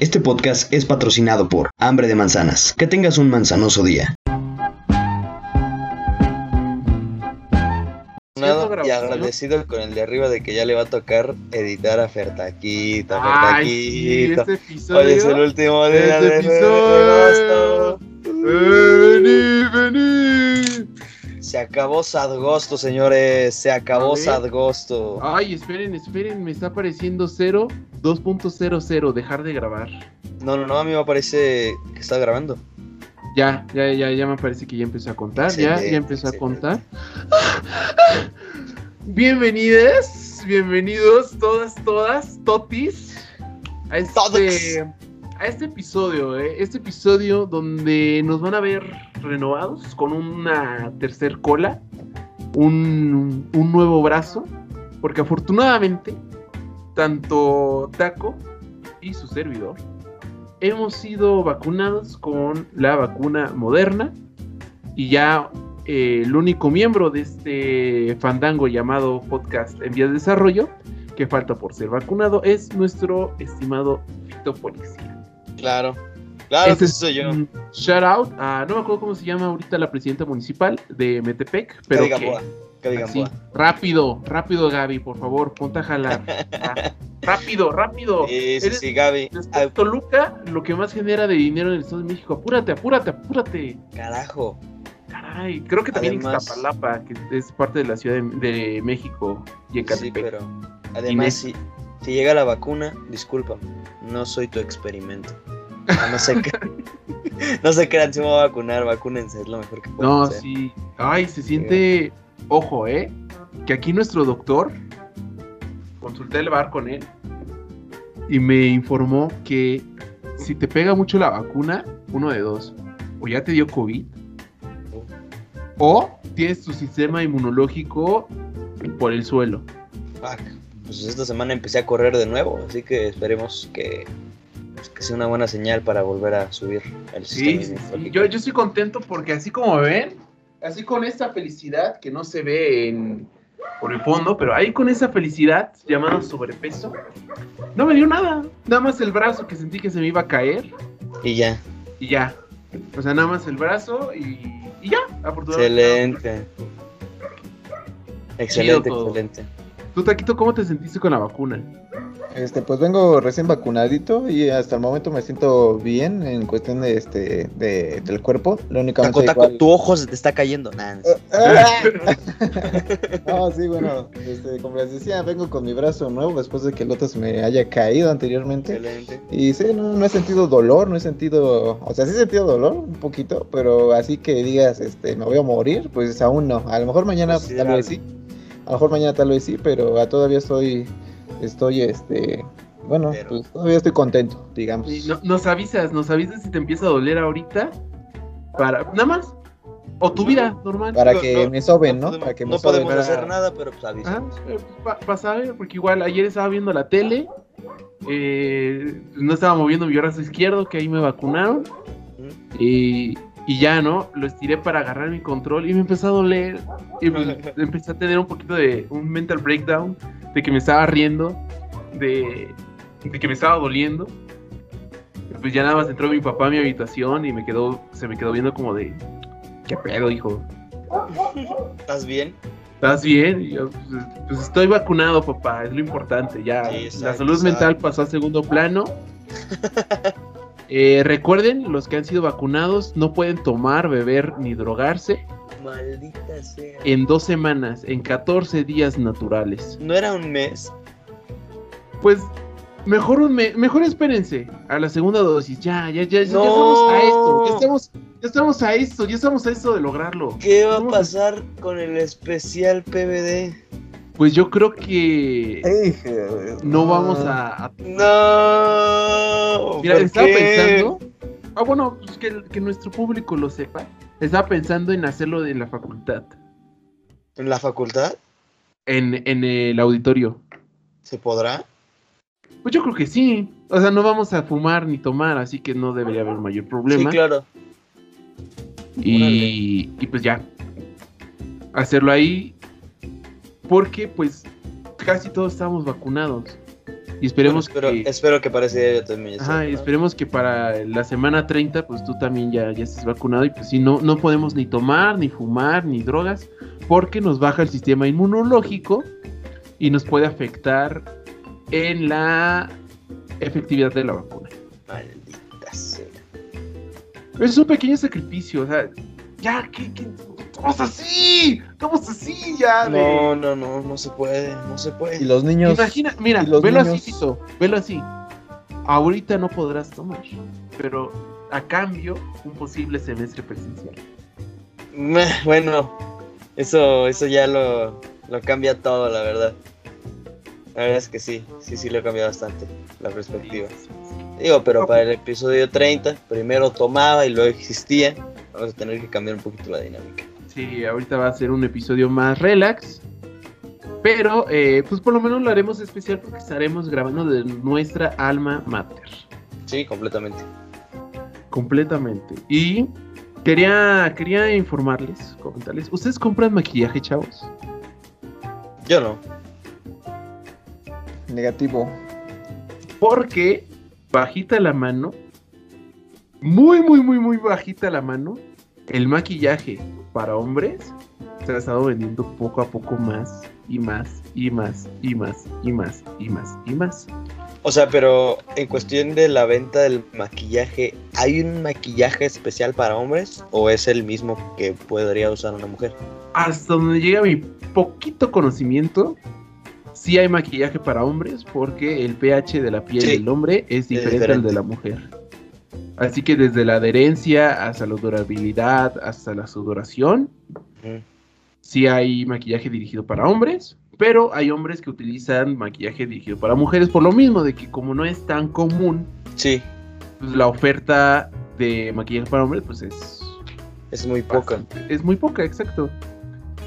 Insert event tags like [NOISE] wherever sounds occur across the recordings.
Este podcast es patrocinado por Hambre de Manzanas. Que tengas un manzanoso día. y agradecido con el de arriba de que ya le va a tocar editar a Fertaquita, Ay, Fertaquita. este episodio. Hoy es el último día este de episodio. Eh, vení, vení. Se acabó Sadgosto, señores. Se acabó. Sadgosto. Ay, esperen, esperen, me está apareciendo 0, 2.00, dejar de grabar. No, no, no, a mí me parece que está grabando. Ya, ya, ya, ya me parece que ya empezó a contar, ya, ya empezó a contar. [LAUGHS] Bienvenidas, bienvenidos todas, todas, totis, a este, Todos. A este episodio, eh, este episodio donde nos van a ver renovados con una tercer cola, un, nuevo brazo, porque afortunadamente, tanto Taco y su servidor hemos sido vacunados con la vacuna moderna y ya eh, el único miembro de este fandango llamado podcast en vías de desarrollo que falta por ser vacunado es nuestro estimado Fito Policía. Claro. Claro Este que es soy yo. shout out a, no me acuerdo cómo se llama ahorita la presidenta municipal de Metepec, pero que digan que, así, rápido, rápido Gaby, por favor, ponte a jalar. Ah, rápido, rápido. Sí, sí, Eres- sí, Gaby. Toluca, lo que más genera de dinero en el Estado de México. Apúrate, apúrate, apúrate. carajo. Caray, creo que también Además- Iztapalapa, que es parte de la Ciudad de, de México y Sí, pero además, si, si llega la vacuna, discúlpame, no soy tu experimento. Ah, No sé qué. [LAUGHS] no se crean, si me voy a vacunar, vacúnense, es lo mejor que pueden No, hacer. sí. Ay, se siente. Ojo, ¿eh? Que aquí nuestro doctor. Consulté el bar con él. Y me informó que si te pega mucho la vacuna, uno de dos. O ya te dio COVID. O tienes tu sistema inmunológico por el suelo. Fuck. Pues esta semana empecé a correr de nuevo, así que esperemos que, pues, que sea una buena señal para volver a subir el Sí, sistema sí. Yo, yo estoy contento porque así como ven, así con esta felicidad que no se ve en, por el fondo, pero ahí con esa felicidad llamada sobrepeso, no me dio nada. Nada más el brazo que sentí que se me iba a caer Y ya, y ya. O sea, nada más el brazo y, y ya, afortunadamente. excelente. Excelente, excelente. Tú, Taquito, ¿cómo te sentiste con la vacuna? Este, pues vengo recién vacunadito y hasta el momento me siento bien en cuestión de este de, del cuerpo. Lo únicamente Taco, taco, igual- tu ojo se te está cayendo. Nah, no sé. ¡Ah! [LAUGHS] no, sí, bueno, este, como les decía, vengo con mi brazo nuevo después de que el otro se me haya caído anteriormente. excelente. Y sí, no, no he sentido dolor, no he sentido, o sea, sí he sentido dolor un poquito, pero así que digas, este, me voy a morir, pues aún no. A lo mejor mañana Pues sí, tal vez sí, a lo mejor mañana tal vez sí, pero ah, todavía estoy, estoy, este, bueno, Pero- pues todavía estoy contento, digamos. No- nos avisas, nos avisas si te empieza a doler ahorita. Para, nada más. O tu vida normal. Para No, que no, me soben, ¿no? podemos- Para que me no soben. podemos para- hacer nada, pero pues avisamos. eh, pa- para saber, porque igual ayer estaba viendo la tele, eh, no estaba moviendo mi brazo izquierdo, que ahí me vacunaron, y, y ya, ¿no? Lo estiré para agarrar mi control y me empezó a doler, y pues, [LAUGHS] empecé a tener un poquito de un mental breakdown, de que me estaba riendo, de, de que me estaba doliendo. Y Pues ya nada más entró mi papá a mi habitación y me quedó, se me quedó viendo como de, ¿qué pedo, hijo? ¿Estás bien? ¿Estás bien? Y yo, pues, pues, estoy vacunado, papá, es lo importante. Ya, Sí, la salud exacto. mental pasó a segundo plano. [LAUGHS] Eh, recuerden, los que han sido vacunados no pueden tomar, beber ni drogarse Maldita sea. en dos semanas, en 14 días naturales. ¿No era un mes? Pues mejor un me- mejor espérense a la segunda dosis. Ya, ya, ya, ya, ya No. estamos a esto. Ya estamos, ya estamos a esto, ya estamos a esto de lograrlo. ¿Qué va a pasar con el especial PBD? Pues yo creo que no vamos a, a No. Mira, ¿por estaba qué? pensando. Ah, bueno, pues que, que nuestro público lo sepa. Estaba pensando en hacerlo en la facultad, ¿En la facultad? en, en el auditorio. ¿Se podrá? Pues yo creo que sí. O sea, no vamos a fumar ni tomar, así que no debería haber mayor problema. Sí, claro. y, y pues ya. Hacerlo ahí. Porque pues casi todos estamos vacunados. Y esperemos Bueno, espero, que... espero que para ese día yo también Ajá, y esperemos que para la semana 30, pues tú también ya, ya estés vacunado y pues sí, no, no podemos ni tomar, ni fumar, ni drogas, porque nos baja el sistema inmunológico y nos puede afectar en la efectividad de la vacuna. Maldita sea. Es un pequeño sacrificio, o sea, ya, ¿qué, qué? ¿Estamos así? ¿Estamos así ya? de- No, no, no, no se puede, no se puede. Y los niños. Imagina, mira, los velo niños- así, Tito, velo así. Ahorita no podrás tomar, pero a cambio, un posible semestre presencial. Bueno, eso, eso ya lo, lo cambia todo, la verdad. La verdad es que sí, sí, sí lo cambia bastante la perspectiva. Digo, pero para el episodio 30, primero tomaba y luego existía. Vamos a tener que cambiar un poquito la dinámica. Sí, ahorita va a ser un episodio más relax. Pero, eh, pues por lo menos lo haremos especial porque estaremos grabando de nuestra alma mater. Sí, completamente. Completamente. Y quería, quería informarles, comentarles. ¿Ustedes compran maquillaje, chavos? Yo no. Negativo. Porque bajita la mano, muy, muy, muy, muy bajita la mano, el maquillaje para hombres se ha estado vendiendo poco a poco más y más y más y más y más y más y más. O sea, pero en cuestión de la venta del maquillaje, ¿hay un maquillaje especial para hombres o es el mismo que podría usar una mujer? Hasta donde llega mi poquito conocimiento, sí hay maquillaje para hombres porque el pH de la piel Sí, del hombre es diferente, al diferente. de la mujer. Así que desde la adherencia hasta la durabilidad, hasta la sudoración, sí hay maquillaje dirigido para hombres, pero hay hombres que utilizan maquillaje dirigido para mujeres por lo mismo, de que como no es tan común, Sí, pues la oferta de maquillaje para hombres pues es es muy poca. Es muy poca, exacto.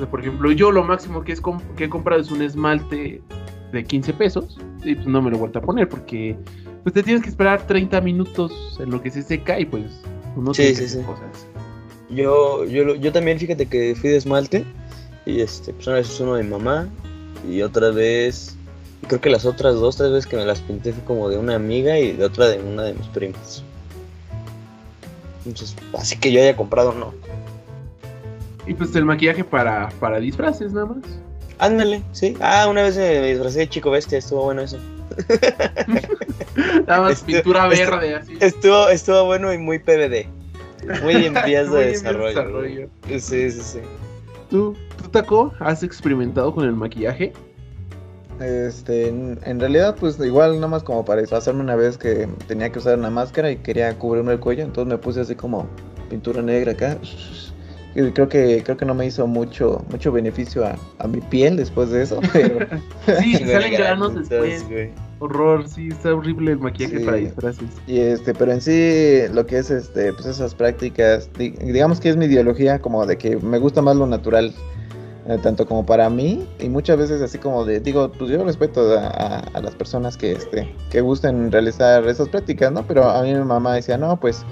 Por ejemplo, yo lo máximo que, es que he comprado es un esmalte de 15 pesos y pues no me lo he vuelto a poner porque pues te tienes que esperar 30 minutos en lo que se seca y pues uno Sí, tiene sí, que hacer sí. cosas. Yo, yo, yo también, fíjate que fui de esmalte y este, pues una vez usé uno de mi mamá y otra vez, creo que las otras dos, tres veces que me las pinté fue como de una amiga y de otra de una de mis primas. Entonces, así que yo haya comprado, no. Y pues el maquillaje para, para disfraces nada más. Ándale, sí. Ah, una vez me disfracé de chico bestia, estuvo bueno eso. [LAUGHS] Nada más Este- pintura verde así. Estuvo, estuvo bueno y muy PBD. [LAUGHS] Muy en vías de desarrollo. Sí, sí, sí. ¿Tú, tú, Taco, has experimentado con el maquillaje? Este, en, en realidad, pues igual nada más como para disfrazarme una vez que tenía que usar una máscara y quería cubrirme el cuello, entonces me puse así como pintura negra acá. Y creo que creo que no me hizo mucho mucho beneficio a, a mi piel después de eso, pero [LAUGHS] Sí, salen granos después. Horror, sí, está horrible el maquillaje Sí. para disfraces. y este, pero en sí lo que es este, pues esas prácticas, di- digamos que es mi ideología como de que me gusta más lo natural. eh, tanto como para mí y muchas veces así como de digo pues yo respeto a, a- a las personas que este que gusten realizar esas prácticas no pero a mí mi mamá decía no pues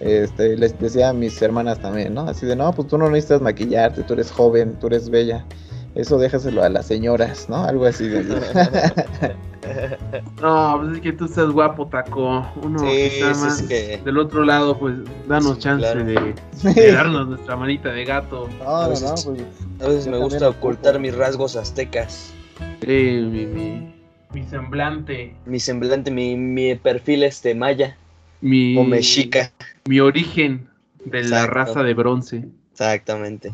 este les decía a mis hermanas también no así de no pues tú no necesitas maquillarte tú eres joven tú eres bella eso déjaselo a las señoras no algo así de [LAUGHS] No, pues es que tú estás guapo, Taco. Uno Sí, que está sí, más sí que- del otro lado, pues danos Sí, chance claro. de, [LAUGHS] de darnos nuestra manita de gato. no no no pues A veces me gusta ocultar mis rasgos aztecas. Eh, mi, mi, mi semblante, Mi semblante, mi, mi perfil este maya mi, o mexica. mi origen de la raza de bronce. Exactamente.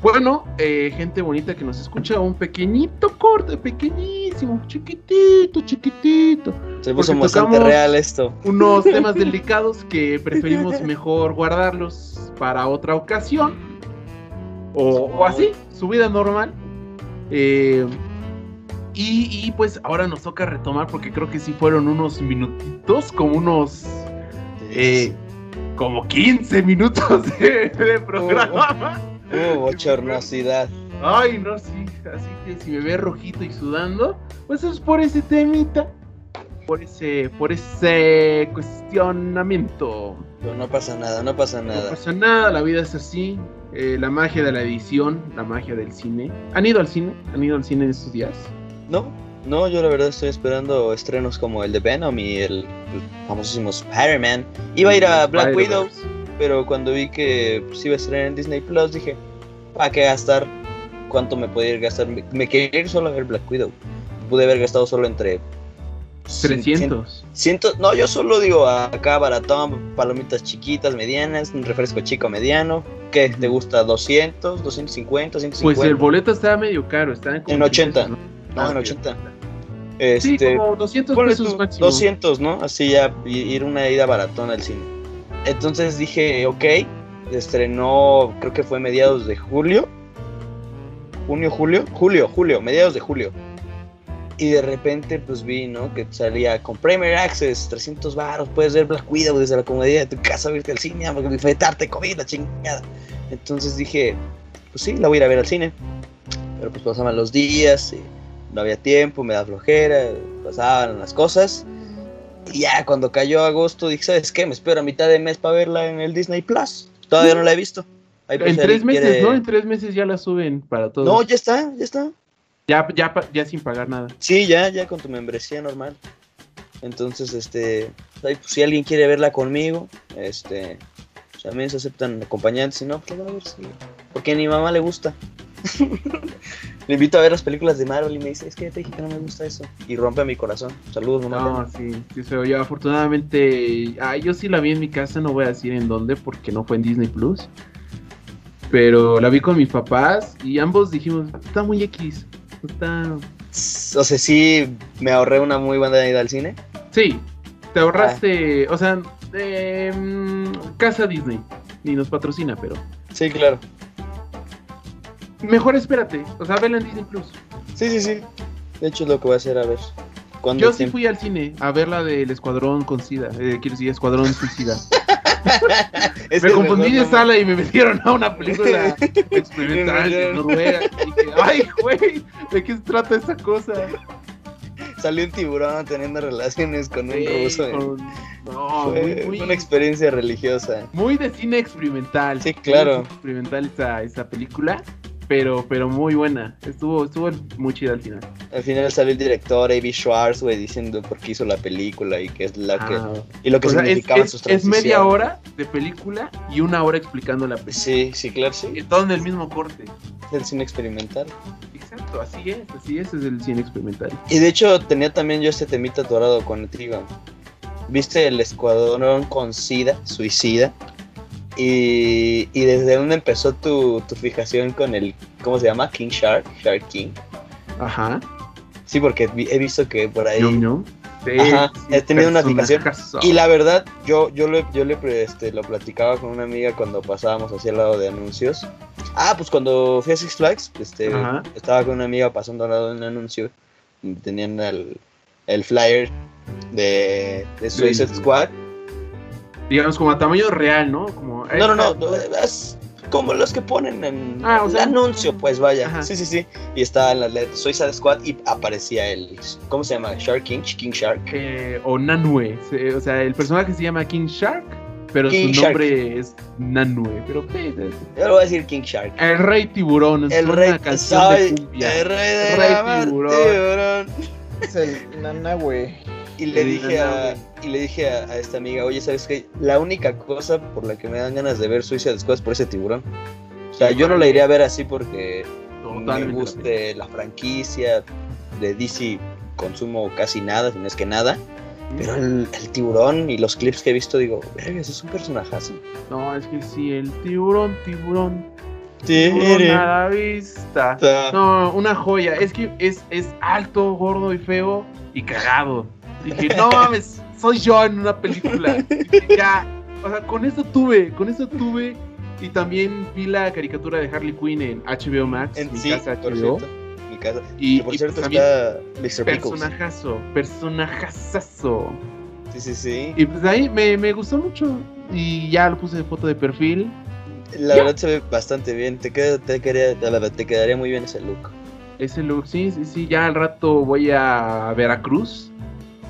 Bueno, eh, gente bonita que nos escucha, un pequeñito corte, pequeñísimo, chiquitito, chiquitito. Se puso bastante real esto. Unos temas [LAUGHS] delicados que preferimos [LAUGHS] mejor guardarlos para otra ocasión. O, o así, su vida normal. Eh, y, y, pues ahora nos toca retomar porque creo que sí fueron unos minutitos, como unos... eh, como 15 minutos de, de programa. Uh, bochornosidad. Ay, no, sí. Así que si me ve rojito y sudando, pues es por ese temita. Por ese, por ese cuestionamiento. Pero no pasa nada, no pasa No nada. pasa nada, la vida es así. Eh, la magia de la edición, la magia del cine. ¿Han ido al cine? ¿Han ido al cine en estos días? No, No, yo la verdad estoy esperando estrenos como el de Venom y el, famosísimo Spider-Man. Iba a ir a Black Widow, pero cuando vi que pues, iba a estrenar en Disney Plus dije, ¿para qué gastar? ¿Cuánto me podía ir a gastar? Me, me quería ir solo a ver Black Widow. Pude haber gastado solo entre 300. Ciento, no, yo solo digo acá baratón, palomitas chiquitas, medianas, un refresco chico mediano. ¿Qué? ¿Te gusta? ¿200? ¿250? ¿150? Pues el boleto estaba medio caro, estaba En 80. ¿no? No, Ah, en ok. 80. Sí, Este, como 200 ponle pesos tú, máximo. 200, ¿no? Así ya, ir una ida baratón al cine. Entonces dije, ok, estrenó, creo que fue mediados de julio. Junio, julio, julio, julio, mediados de julio. Y de repente, pues vi, ¿no? Que salía con Premier Access, 300 baros, puedes ver Black Widow desde la comodidad de tu casa, irte al cine, infectarte COVID, la chingada. Entonces dije, pues sí, la voy a ir a ver al cine. Pero pues pasaban los días y no había tiempo, me da flojera, pasaban las cosas. Y ya cuando cayó agosto dije, ¿sabes qué? Me espero a mitad de mes para verla en el Disney Plus. Todavía no la he visto. Ahí En si tres meses, quiere- ¿no? En tres meses ya la suben para todos. No, ya está, ya está. ya, ya, ya sin pagar nada. Sí, ya, ya con tu membresía normal. Entonces, este, pues, si alguien quiere verla conmigo, este, pues, también se aceptan acompañantes, si no, pues a ver. Porque a mi mamá le gusta. [LAUGHS] le invito a ver las películas de Marvel y me dice, es que te dije que no me gusta eso. Y rompe mi corazón. Saludos, mamá. No, sí, sí es feo. Yo afortunadamente, ah, yo sí la vi en mi casa, no voy a decir en dónde porque no fue en Disney Plus. Pero la vi con mis papás y ambos dijimos, está muy X. Está... O sea, sí, me ahorré una muy buena ida al cine. Sí, te ahorraste, o sea, eh, Casa Disney, ni nos patrocina, pero Sí, claro. Mejor espérate, o sea, vela en Disney Plus. Sí, sí, sí. De hecho, es lo que voy a hacer, a ver. ¿Cuándo Yo sí fui al cine a ver la del Escuadrón con SIDA, eh, quiero decir, Escuadrón Suicida. [LAUGHS] Es me confundí de sala y me metieron a una película [LAUGHS] experimental de Noruega. Y ay, güey, ¿de qué se trata esta cosa? Salió un tiburón teniendo relaciones con un ruso. con- No, Fue muy, muy, una experiencia religiosa. muy de cine experimental. Sí, claro. Experimental esa, esa película, pero, pero muy buena. Estuvo, estuvo muy chida al final. Al final salió el director A.B. Schwartz, güey, diciendo por qué hizo la película y qué es la que Ah, y lo que significaban es- sus es media hora de película y una hora explicando la película. Sí, sí, claro, sí. Y todo en el mismo corte. Es el cine experimental. Exacto, así es, así es, es el cine experimental. Y de hecho tenía también yo este temita atorado con el Trigon. ¿Viste el escuadrón con SIDA, suicida? Y, y desde dónde empezó tu, tu fijación con el, ¿cómo se llama? King Shark, Shark King. Ajá. Sí, porque he visto que por ahí... Ñom. Sí, Ajá, sí, he tenido una fijación. Y la verdad, yo, yo, le, yo le este, lo platicaba con una amiga cuando pasábamos hacia el lado de anuncios. Ah, pues cuando fui a Six Flags, este, Ajá. estaba con una amiga pasando al lado de un anuncio. Tenían el, el flyer de, de Suicide Squad. Digamos como a tamaño real, ¿no? Como, No, no, no, no, es como los que ponen en Ah, o el anuncio, pues vaya. Ajá. Sí, sí, sí. Y estaba en la letra Suicide Squad y aparecía el, ¿cómo se llama? Shark King, King Shark. eh, o Nanue. O sea, el personaje se llama King Shark, pero King su Shark. nombre es Nanue. Pero sí, sí. Yo le voy a decir King Shark. el Rey Tiburón. Es El una rey, canción soy de cumbia. el rey de Rey la mar, tiburón. tiburón. Es el Nanahue. Y le dije a, y le dije a, a esta amiga, oye, ¿sabes qué? La única cosa por la que me dan ganas de ver Suicide Squad es por ese tiburón. O sea, yo no la iría a ver así porque me guste la franquicia de DC consumo casi nada, si no es que nada. Pero el, el tiburón y los clips que he visto, digo, ese es un personajazo. No, es que sí, el tiburón, tiburón. Tiburón a la vista. No, una joya. Es que es, es alto, gordo y feo y cagado. Dije, no mames, soy yo en una película. Ya, o sea, con eso tuve, con eso tuve. Y también vi la caricatura de Harley Quinn en HBO Max, En mi sí, casa por HBO. cierto, mi casa. Y, Que por y cierto también está Mr. Personajazo, personajazazo. Sí, sí, sí. Y pues ahí me, me gustó mucho. Y ya lo puse de foto de perfil. La verdad se ve bastante bien. Te, queda, te, quedaría, te quedaría muy bien ese look. Ese look, sí, sí, sí. Ya al rato voy a Veracruz.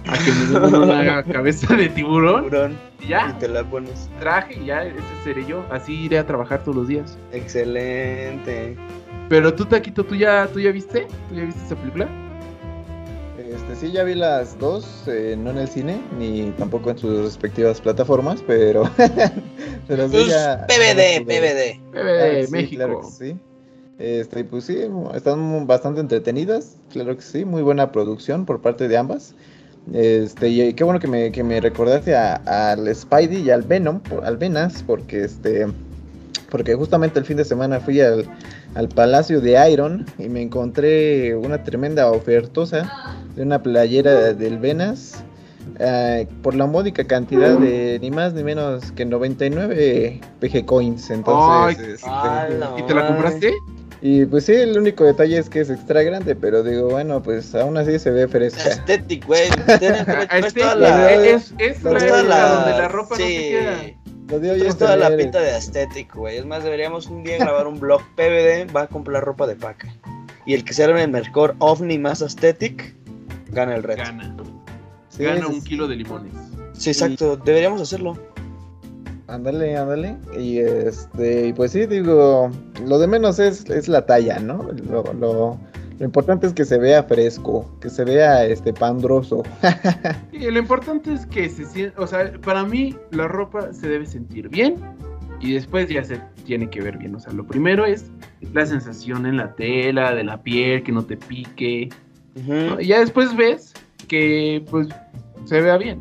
A que me den una [LAUGHS] cabeza de tiburón. Tiburón, Y y ya, te la pones. traje y ya, ese seré yo. Así iré a trabajar todos los días. Excelente. Pero tú, Taquito, ¿tú ya, ¿tú ya viste? ¿Tú ya viste esa película? sí, ya vi las dos, eh, no en el cine, ni tampoco en sus respectivas plataformas, pero... [LAUGHS] pero sí ya- PBD, PBD. PBD, Ah, sí, México. claro que sí. Este, pues sí, están bastante entretenidas, claro que sí, muy buena producción por parte de ambas. Este, y qué bueno que me, que me recordaste a- al Spidey y al Venom, por- al Venas, porque este, porque justamente el fin de semana fui al, al Palacio de Iron y me encontré una tremenda ofertosa de una playera del Venas eh, por la módica cantidad de ni más ni menos que 99 PG coins. Entonces, Ay, este. ¿Y te la compraste? Y pues sí, el único detalle es que es extra grande, pero digo, bueno, pues aún así se ve fresca. Aesthetic, güey. [LAUGHS] Ah, toda la- es, es la- donde la ropa no sí. se queda. Lo dio Trae ya toda la pinta de aesthetic, güey. Es más, deberíamos un día grabar un blog PBD, va a comprar ropa de paca. Y el que sea en el mejor ovni más aesthetic, gana el reto. Gana. Sí, Gana un kilo de limones. Sí, exacto. Deberíamos hacerlo. Ándale, ándale. Y este, y pues sí, digo, lo de menos es, es la talla, ¿no? Lo, lo, lo importante es que se vea fresco, que se vea este pandroso. [LAUGHS] Y lo importante es que se sienta, o sea, para mí la ropa se debe sentir bien y después ya se tiene que ver bien. O sea, lo primero es la sensación en la tela, de la piel, que no te pique. Y ya después ves que pues se vea bien.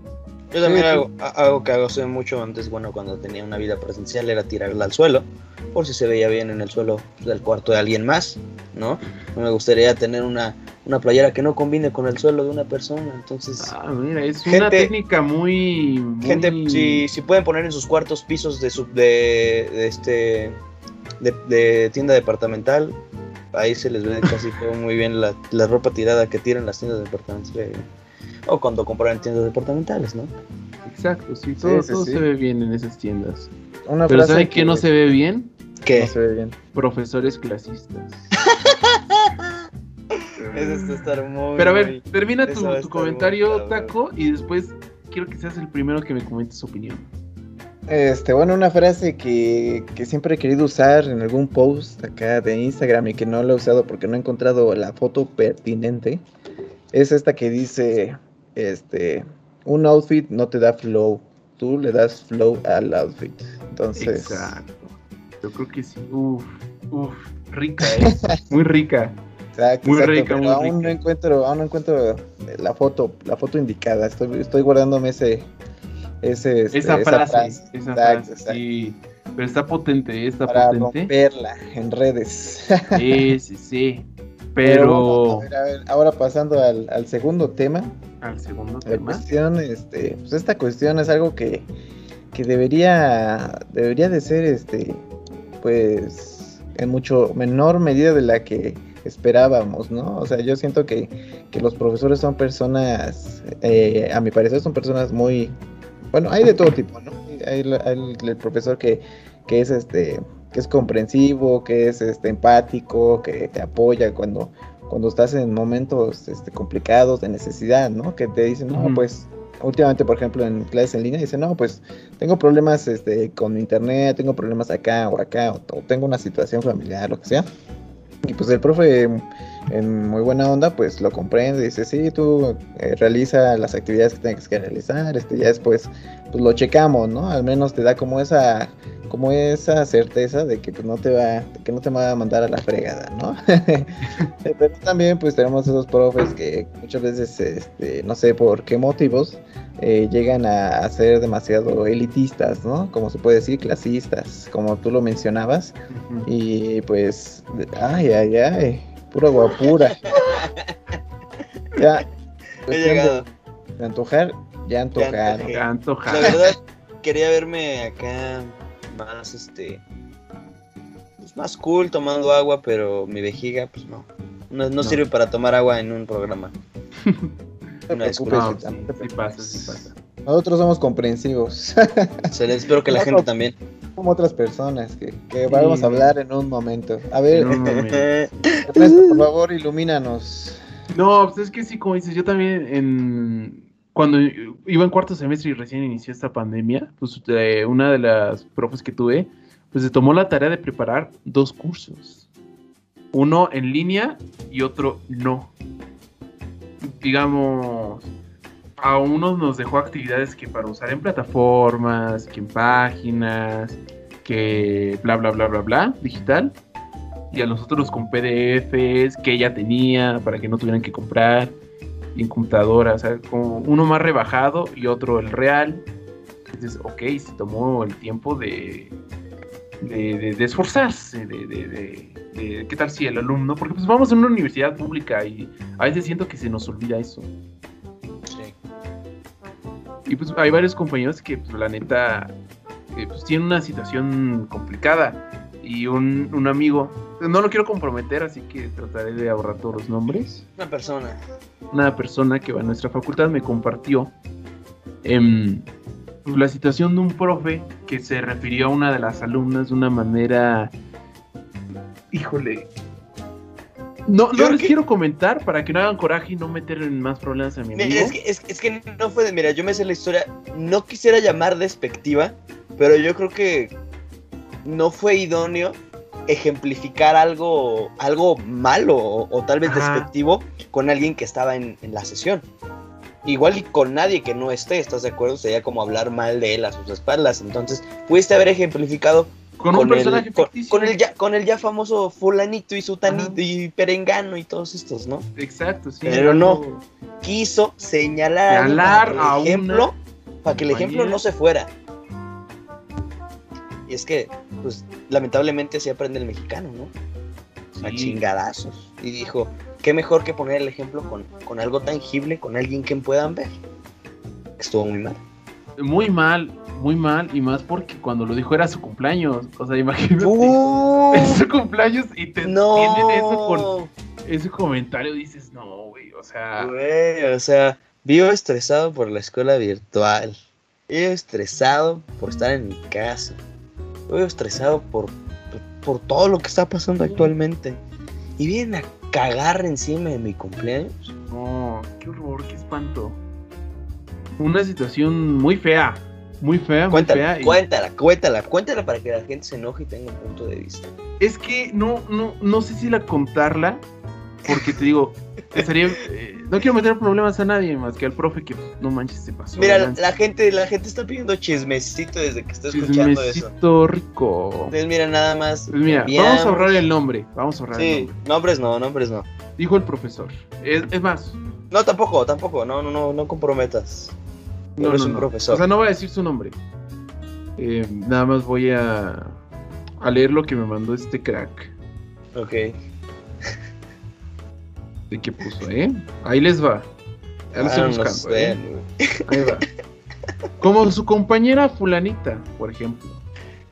Yo también Sí, hago, algo que hago mucho antes, bueno, cuando tenía una vida presencial, era tirarla al suelo, por si se veía bien en el suelo del cuarto de alguien más, ¿no? No me gustaría tener una, una playera que no combine con el suelo de una persona, entonces... Ah, mira, es Gente- una técnica muy, muy- Gente, si, si pueden poner en sus cuartos pisos de, sub- de, de este de, de tienda departamental, ahí se les ve casi todo muy bien la, la ropa tirada que tiran las tiendas departamentales. O cuando compran en tiendas departamentales, ¿no? Exacto, sí, todo, sí, todo sí. se ve bien en esas tiendas. Una Pero ¿sabe qué no se ve bien? ¿Qué? no se ve bien. Profesores clasistas. [LAUGHS] Eso está estar muy. Pero a ver, muy- termina tu, comentario, muy. Taco, y después quiero que seas el primero que me comentes su opinión. Este, bueno, una frase que, que siempre he querido usar en algún post acá de Instagram y que no lo he usado porque no he encontrado la foto pertinente, es esta que dice, este, un outfit no te da flow, tú le das flow al outfit. Entonces, Exacto. Yo creo que sí. Uf, uf, rica, ¿eh? [LAUGHS] Muy rica. exacto, Muy exacto, rica, pero muy aún rica. no encuentro, aún no encuentro la foto, la foto indicada. Estoy, estoy guardándome ese, ese, este, Esa frase, esa Exacto, frase, sí. Pero está potente, ¿eh? está para potente. romperla en redes. Sí, sí, [LAUGHS] sí. Pero a ver, a ver, ahora pasando al, al segundo tema, al segundo la tema. cuestión, este, pues esta cuestión es algo que, que debería, debería de ser, este, pues, en mucho menor medida de la que esperábamos, ¿no? O sea, yo siento que, que los profesores son personas, eh, a mi parecer son personas muy, bueno, hay de todo tipo, ¿no? Hay el, el profesor que, que es, este, que es comprensivo, que es, este, empático, que te apoya cuando, cuando estás en momentos este, complicados de necesidad, ¿no? Que te dicen, no, pues, últimamente, por ejemplo, en clases en línea, dicen, no, pues, tengo problemas este, con internet, tengo problemas acá o acá, o, o tengo una situación familiar, lo que sea. Y pues el profe, en muy buena onda, pues lo comprende, dice, sí, tú eh, realiza las actividades que tengas que realizar, este, ya después, pues lo checamos, ¿no? Al menos te da como esa, como esa certeza de que pues no te va, que no te va a mandar a la fregada, ¿no? [LAUGHS] Pero también pues tenemos esos profes que muchas veces, este, no sé por qué motivos, eh, llegan a, a ser demasiado elitistas, ¿no? Como se puede decir, clasistas, como tú lo mencionabas. Y pues, ay, ay, ay, pura guapura. [LAUGHS] ya, He llegado. de antojar, ya antojé. Ya antoja. La verdad, quería verme acá más, este. Pues más cool tomando agua, pero mi vejiga, pues no. No, no No. sirve para tomar agua en un programa. [LAUGHS] No te Una preocupes, No, Chita, sí, sí preocupes. pasa, sí pasa. Nosotros somos comprensivos, [LAUGHS] Se les espero que la gente también. como otras personas que, que vamos a hablar en un momento. A ver. [LAUGHS] Ernesto, por favor, ilumínanos. No, pues es que sí, como dices, yo también en cuando iba en cuarto semestre y recién inició esta pandemia, pues eh, una de las profes que tuve, pues se tomó la tarea de preparar dos cursos. Uno en línea y otro no. digamos, a unos nos dejó actividades que para usar en plataformas, que en páginas, que bla, bla, bla, bla, bla, digital. Y a los otros con PDFs que ella tenía para que no tuvieran que comprar en computadora. O sea, como uno más rebajado y otro el real. Entonces, ok, se tomó el tiempo de, de, de- de esforzarse, de, de- de- de- ¿qué tal si el alumno? Porque pues vamos a una universidad pública y a veces siento que se nos olvida eso. Sí. Y pues hay varios compañeros que pues la neta eh, pues tienen una situación complicada. Y un, un amigo, no lo quiero comprometer, así que trataré de ahorrar todos los nombres. Una persona. Una persona que va a nuestra facultad me compartió em, la situación de un profe que se refirió a una de las alumnas de una manera... Híjole. No, no les que- quiero comentar para que no hagan coraje y no meter en más problemas a mi amigo. Es que, es, es que no fue de. Mira, yo me sé la historia. No quisiera llamar despectiva, pero yo creo que no fue idóneo ejemplificar algo, algo malo o, o tal vez Ajá. despectivo con alguien que estaba en, en la sesión. Igual y con nadie que no esté, ¿estás de acuerdo? Sería como hablar mal de él a sus espaldas. Entonces, pudiste haber ejemplificado con un el- personaje con, con el ya, con el ya famoso fulanito y sutanito Ajá. y perengano y todos estos, ¿no? Exacto, sí. Pero algo- quiso señalar, Señalar a ejemplo, para que el ejemplo no se fuera. Y es que, pues, lamentablemente así aprende el mexicano, ¿no? A chingadazos. Y dijo, qué mejor que poner el ejemplo con, con algo tangible, con alguien que puedan ver. Estuvo muy mal. Muy mal, muy mal, y más porque cuando lo dijo era su cumpleaños. O sea, [LAUGHS] imagínate. ¡Uh! Es su cumpleaños y te no, tienen eso con ese comentario. Dices, no, güey, o sea. Güey, o sea, vivo estresado por la escuela virtual. Vivo estresado por estar en mi casa. Vivo estresado por, por, por todo lo que está pasando actualmente. Y vienen a cagar encima de mi cumpleaños. No, qué horror, qué espanto. Una situación muy fea. Muy fea, muy fea. y- cuéntala, cuéntala, cuéntala para que la gente se enoje y tenga un punto de vista. Es que no, no, no sé si la contarla. Porque te digo, estaría. eh, no quiero meter problemas a nadie más que al profe que no manches se pasó. Mira, la gente, la gente está pidiendo chismecito desde que está escuchando eso. Chismecito rico. Entonces, mira, nada más. Pues mira, enviamos- vamos a ahorrar el nombre. Vamos a ahorrar el nombre. nombres no, nombres no. Dijo el profesor. Es, es más, No, tampoco, tampoco, no, no, no, no comprometas. no, Eres no, un no. profesor. O sea, no voy a decir su nombre. Eh, nada más voy a, a leer lo que me mandó este crack. Ok. De qué puso, ¿eh? Ahí les va. Lo Ah, no buscando, sé, ¿eh? Ahí va. Como su compañera fulanita, por ejemplo.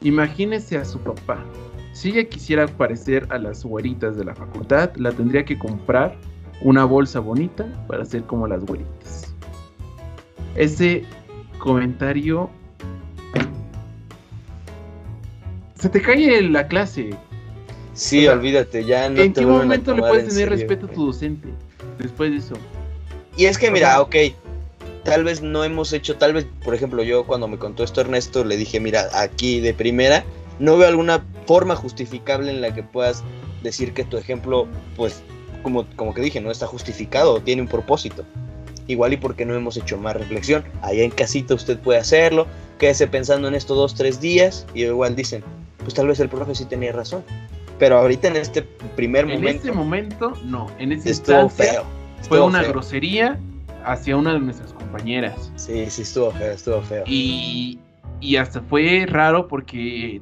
Imagínese a su papá. Si ella quisiera parecer a las güeritas de la facultad, la tendría que comprar una bolsa bonita para ser como las güeritas. Ese comentario... Se te cae la clase. Sí, O sea, olvídate, ya no ¿En te qué a momento le puedes en tener serio, respeto a tu docente después de eso? Y es que mira, ok, tal vez no hemos hecho, tal vez, por ejemplo, yo cuando me contó esto Ernesto, le dije, mira, aquí de primera, no veo alguna forma justificable en la que puedas decir que tu ejemplo, pues, como, como que dije, no está justificado, tiene un propósito. Igual y porque no hemos hecho más reflexión. Allá en casita usted puede hacerlo, quédese pensando en esto dos, tres días, y igual dicen, pues tal vez el profe sí tenía razón. Pero ahorita en este primer En momento ese momento, no. En ese estuvo feo. fue una feo. grosería hacia una de nuestras compañeras. Sí, sí, estuvo feo, estuvo feo. Y, y hasta fue raro porque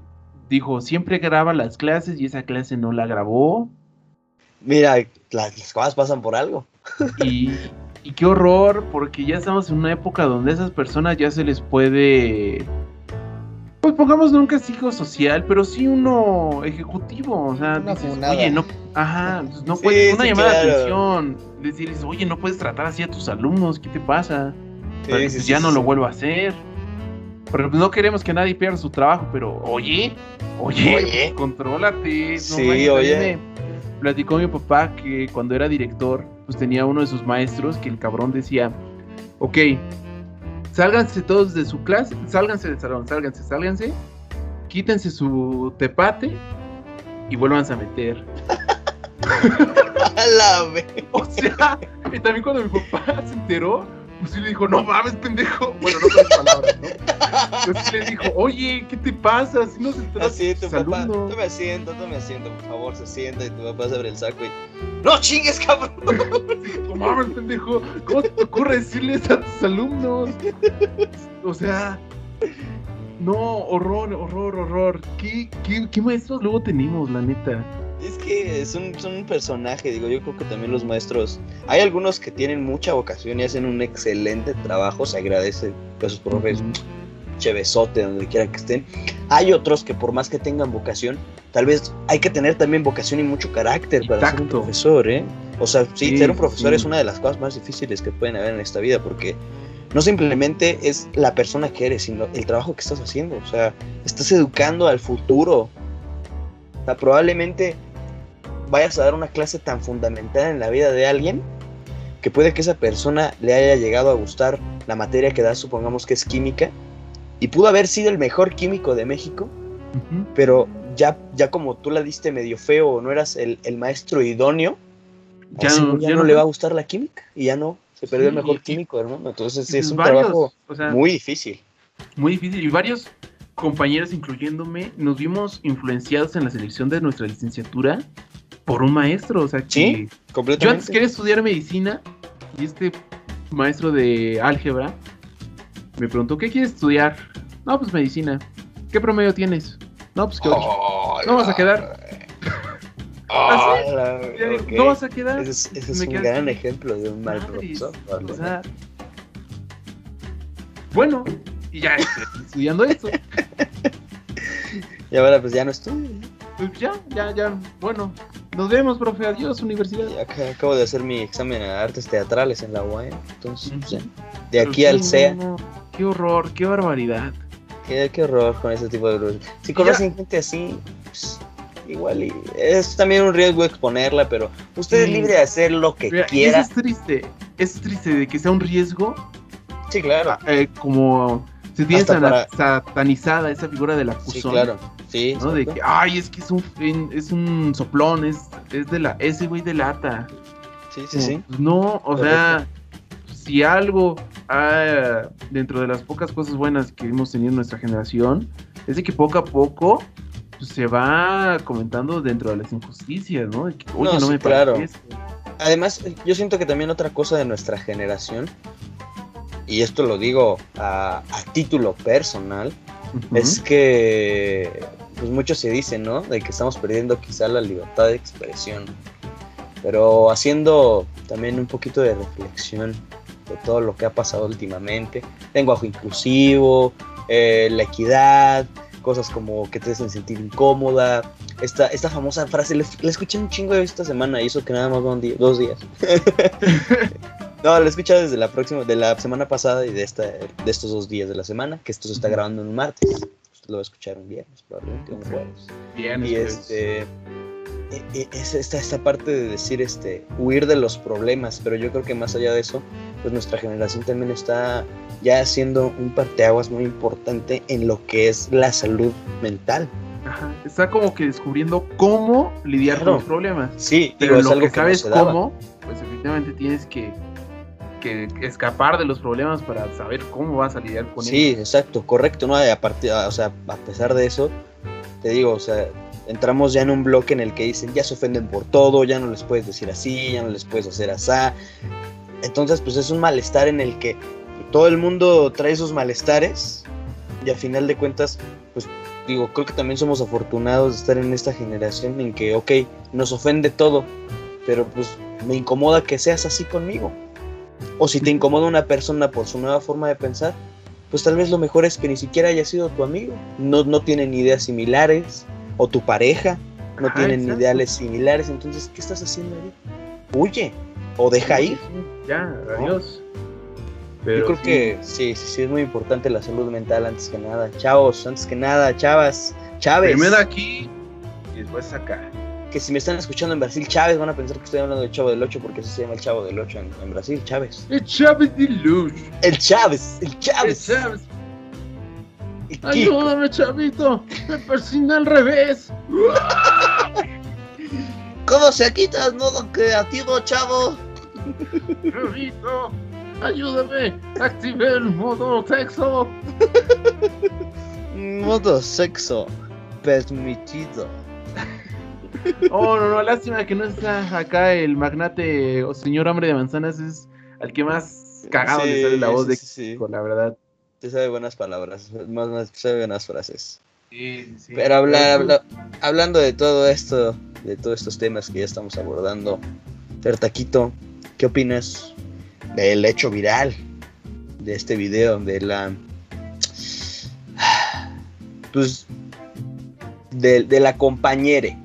dijo, siempre graba las clases y esa clase no la grabó. Mira, las, las cosas pasan por algo. Y, y qué horror, porque ya estamos en una época donde a esas personas ya se les puede... Pues pongamos no un castigo social, pero sí uno ejecutivo. O sea, Una dices, oye, no, ajá, pues no Sí, puedes, una sí, llamada de claro. atención. Decirles, oye, no puedes tratar así a tus alumnos, ¿qué te pasa? Sí, Para que, sí, pues, sí, ya sí, no lo vuelva a hacer. Pero pues, no queremos que nadie pierda su trabajo, pero oye, oye, Oye. contrólate. no Sí, mí oye. me platicó mi papá que cuando era director, pues tenía uno de sus maestros que el cabrón decía, ok, sálganse todos de su clase, sálganse del salón, sálganse, sálganse, quítense su tepate y vuélvanse a meter. [LAUGHS] A la vez. O sea, y también cuando mi papá se enteró, pues sí le dijo, no mames, pendejo. Bueno, no con palabras, ¿no? Pues sí le dijo, oye, ¿qué te pasa? Si no se enteró Así, tu papá, alumnos". tome asiento, tome asiento, por favor, se sienta y tu papá se abre el saco y... ¡No chingues, cabrón! [LAUGHS] No mames, pendejo. ¿Cómo se te ocurre decirles a tus alumnos? O sea, no, horror, horror, horror. ¿Qué, qué, qué maestros luego tenemos, la neta? Es que es un, un personaje, digo, yo creo que también los maestros... Hay algunos que tienen mucha vocación y hacen un excelente trabajo, se agradece a sus profes, chevesote, donde quiera que estén. Hay otros que por más que tengan vocación, tal vez hay que tener también vocación y mucho carácter para ser un profesor, ¿eh? O sea, sí, Sí, ser un profesor sí. es una de las cosas más difíciles que pueden haber en esta vida, porque no simplemente es la persona que eres, sino el trabajo que estás haciendo. O sea, estás educando al futuro. O sea, probablemente vayas a dar una clase tan fundamental en la vida de alguien que puede que esa persona le haya llegado a gustar la materia que da, supongamos que es química, y pudo haber sido el mejor químico de México, pero ya, ya como tú la diste medio feo o no eras el, el maestro idóneo, Ya así no- ya, ya no no le va a fue. gustor la química y ya no, se perdió el mejor y- químico, hermano. Entonces sí, es un varios, trabajo o sea, muy difícil. muy difícil. Y varios compañeros, incluyéndome, nos vimos influenciados en la selección de nuestra licenciatura por un maestro. O sea, que Sí, yo Completamente. antes quería estudiar medicina y este maestro de álgebra me preguntó, ¿qué quieres estudiar? No, pues medicina. ¿Qué promedio tienes? No, pues que ocho. No vas a quedar. Así. No vas a quedar. Ese es, ese es Me un gran ejemplo de un mal profesor. O probablemente. sea, bueno, y ya estoy estudiando eso. [LAUGHS] Y ahora pues ya no estudio. Pues ya, ya, ya. Bueno, nos vemos, profe. Adiós, universidad. Acabo de hacer mi examen de artes teatrales en la UAM. Entonces, de aquí al no, no, Qué horror, qué barbaridad. Qué, qué horror con ese tipo de grupos. Si conocen gente así, pues, igual y es también un riesgo exponerla, pero usted es libre de hacer lo que Mira, quiera. eso es triste. Es triste de que sea un riesgo. Sí, claro. eh, como se tiene para- satanizada esa figura del Sí, acusón. claro. Sí, ¿no? De que, ay, es que es un, es un soplón, es, es de la, ese güey de lata. sí, sí, sí. Pues no, o sea, si algo ah, dentro de las pocas cosas buenas que hemos tenido en nuestra generación, es de que poco a poco pues, se va comentando dentro de las injusticias, ¿no? De que, oye, No, no, sí, me claro. Además, yo siento que también otra cosa de nuestra generación, y esto lo digo a, a título personal, Ujú. es que pues mucho se dice, ¿no? De que estamos perdiendo quizá la libertad de expresión. Pero haciendo también un poquito de reflexión de todo lo que ha pasado últimamente, lenguaje inclusivo, eh, la equidad, cosas como que te hacen sentir incómoda. Esta, esta famosa frase, la, escuché un chingo esta semana y eso que nada más van dos días. [LAUGHS] no, la he escuchado desde la próxima, de la semana pasada y de esta, de estos dos días de la semana, que esto se está grabando en un martes. Usted lo va a escuchar un viernes, probablemente un jueves. Bien, Y pues. este e- e- es esta, esta parte de decir este huir de los problemas, pero yo creo que más allá de eso, pues nuestra generación también está ya haciendo un parteaguas muy importante en lo que es la salud mental. Ajá, Está como que descubriendo cómo lidiar Claro. con los problemas. Sí, Pero digo, es lo algo que que sabes cómo, pues efectivamente tienes que, que escapar de los problemas para saber cómo vas a lidiar con Sí, ellos. exacto, correcto, ¿no? Y aparte, o sea, a pesar de eso, te digo, o sea, entramos ya en un bloque en el que dicen, ya se ofenden por todo, ya no les puedes decir así, ya no les puedes hacer así. Entonces, pues es un malestar en el que todo el mundo trae sus malestares y a final de cuentas, pues digo, creo que también somos afortunados de estar en esta generación en que, ok, nos ofende todo, pero pues me incomoda que seas así conmigo. O si te incomoda una persona por su nueva forma de pensar, pues tal vez lo mejor es que ni siquiera haya sido tu amigo. No, no tienen ideas similares, o tu pareja, no Ajá, tienen exacto. ideales similares. Entonces, ¿qué estás haciendo ahí? Huye, o deja ir. Ya, adiós. Yo Pero creo sí, que sí, sí, sí, es muy importante la salud mental antes que nada. Chavos, antes que nada, chavas, Chávez. Primero aquí y después acá. Que si me están escuchando en Brasil, Chávez, van a pensar que estoy hablando del Chavo del 8 porque así se llama el Chavo del 8 en, en Brasil, Chávez. El Chávez de Luz. El Chávez, el Chávez. Chávez. el Kiko. Ayúdame, chavito. Me persina al revés. ¿Cómo se quita el modo creativo, chavo? Perrito, ayúdame, activé el modo sexo. Modo sexo permitido. Oh, no, no, lástima que no está acá el magnate o señor hambre de manzanas, es al que más cagado le sale la voz de. Kiko, la verdad. Te sabe buenas palabras, más, más sabe buenas frases. Sí, sí. Pero habla- habla- hablando de todo esto, de todos estos temas que ya estamos abordando, Tertaquito, ¿qué opinas del hecho viral de este video? De la. Pues. De, de la compañere.